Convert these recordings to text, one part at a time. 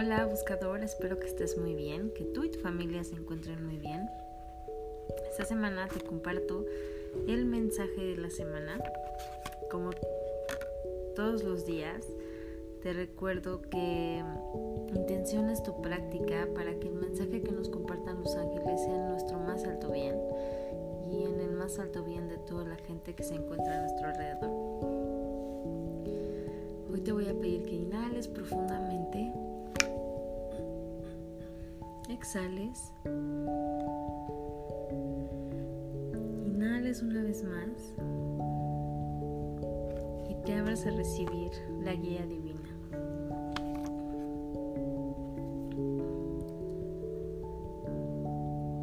Hola buscador, espero que estés muy bien, que tú y tu familia se encuentren muy bien. Esta semana te comparto el mensaje de la semana. Como todos los días, te recuerdo que intenciones tu práctica para que el mensaje que nos compartan los ángeles sea en nuestro más alto bien y en el más alto bien de toda la gente que se encuentra a nuestro alrededor. Hoy te voy a pedir que inhales profundamente exhales. Inhales una vez más y te abras a recibir la guía divina.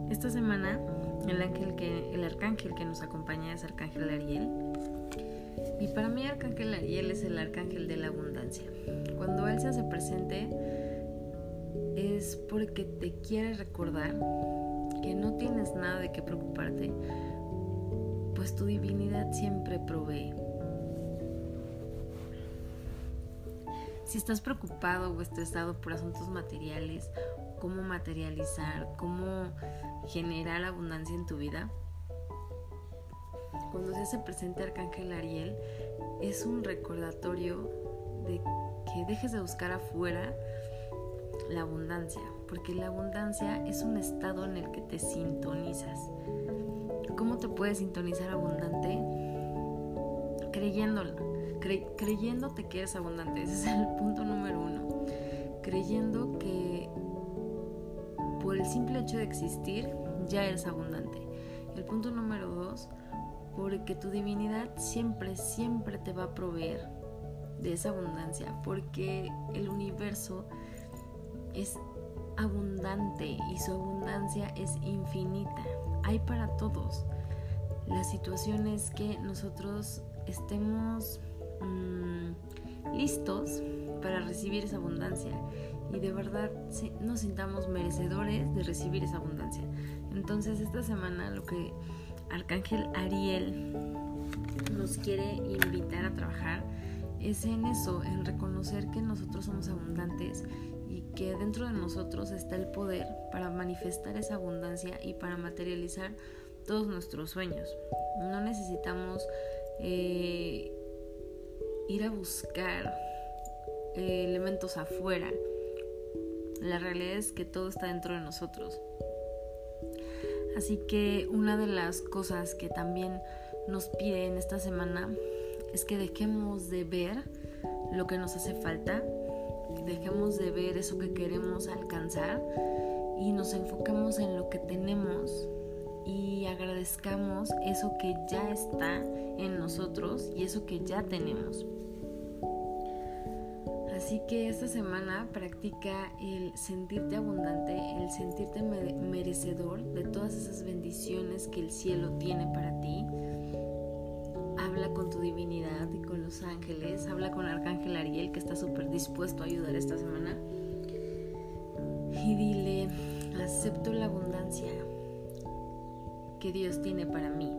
Esta semana el, ángel que, el arcángel que nos acompaña es Arcángel Ariel. Y para mí Arcángel Ariel es el arcángel de la abundancia. Cuando él se hace presente, es porque te quiere recordar que no tienes nada de qué preocuparte, pues tu divinidad siempre provee. Si estás preocupado o estresado por asuntos materiales, cómo materializar, cómo generar abundancia en tu vida, cuando se hace presente Arcángel Ariel, es un recordatorio de que dejes de buscar afuera la abundancia, porque la abundancia es un estado en el que te sintonizas. ¿Cómo te puedes sintonizar abundante? Creyéndolo, creyéndote que eres abundante, ese es el punto número uno. Creyendo que por el simple hecho de existir ya eres abundante. El punto número dos, porque tu divinidad siempre, siempre te va a proveer de esa abundancia, porque el universo es abundante y su abundancia es infinita. Hay para todos. La situación es que nosotros estemos mm, listos para recibir esa abundancia y de verdad nos sintamos merecedores de recibir esa abundancia. Entonces esta semana lo que Arcángel Ariel nos quiere invitar a trabajar es en eso, en reconocer que nosotros somos abundantes que dentro de nosotros está el poder para manifestar esa abundancia y para materializar todos nuestros sueños. No necesitamos eh, ir a buscar eh, elementos afuera. La realidad es que todo está dentro de nosotros. Así que una de las cosas que también nos pide en esta semana es que dejemos de ver lo que nos hace falta dejemos de ver eso que queremos alcanzar y nos enfoquemos en lo que tenemos y agradezcamos eso que ya está en nosotros y eso que ya tenemos. Así que esta semana practica el sentirte abundante, el sentirte merecedor de todas esas bendiciones que el cielo tiene para ti habla con tu divinidad y con los ángeles, habla con Arcángel Ariel que está súper dispuesto a ayudar esta semana. Y dile, acepto la abundancia que Dios tiene para mí.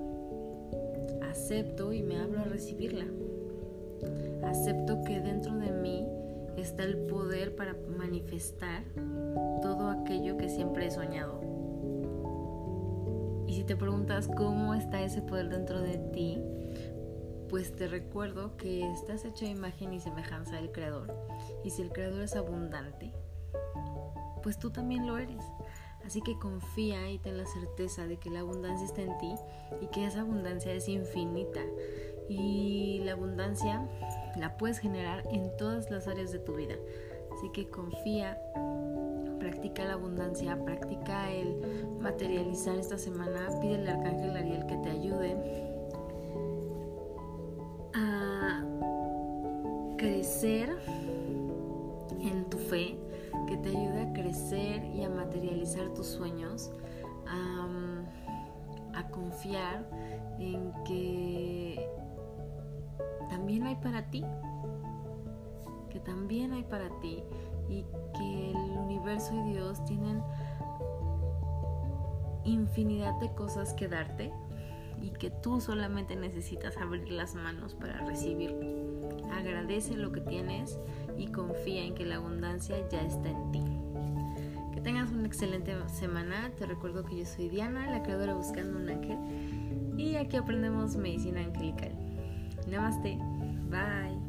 Acepto y me hablo a recibirla. Acepto que dentro de mí está el poder para manifestar todo aquello que siempre he soñado. Y si te preguntas cómo está ese poder dentro de ti, pues te recuerdo que estás hecho a imagen y semejanza del Creador. Y si el Creador es abundante, pues tú también lo eres. Así que confía y ten la certeza de que la abundancia está en ti y que esa abundancia es infinita. Y la abundancia la puedes generar en todas las áreas de tu vida. Así que confía, practica la abundancia, practica el materializar esta semana. Pide al arcángel Ariel que te ayude crecer en tu fe, que te ayude a crecer y a materializar tus sueños, a, confiar en que también hay para ti, que también hay para ti y que el universo y Dios tienen infinidad de cosas que darte y que tú solamente necesitas abrir las manos para recibirlo. Agradece lo que tienes y confía en que la abundancia ya está en ti. Que tengas una excelente semana. Te recuerdo que yo soy Diana, la creadora Buscando un Ángel, y aquí aprendemos medicina angelical. Namaste. Bye.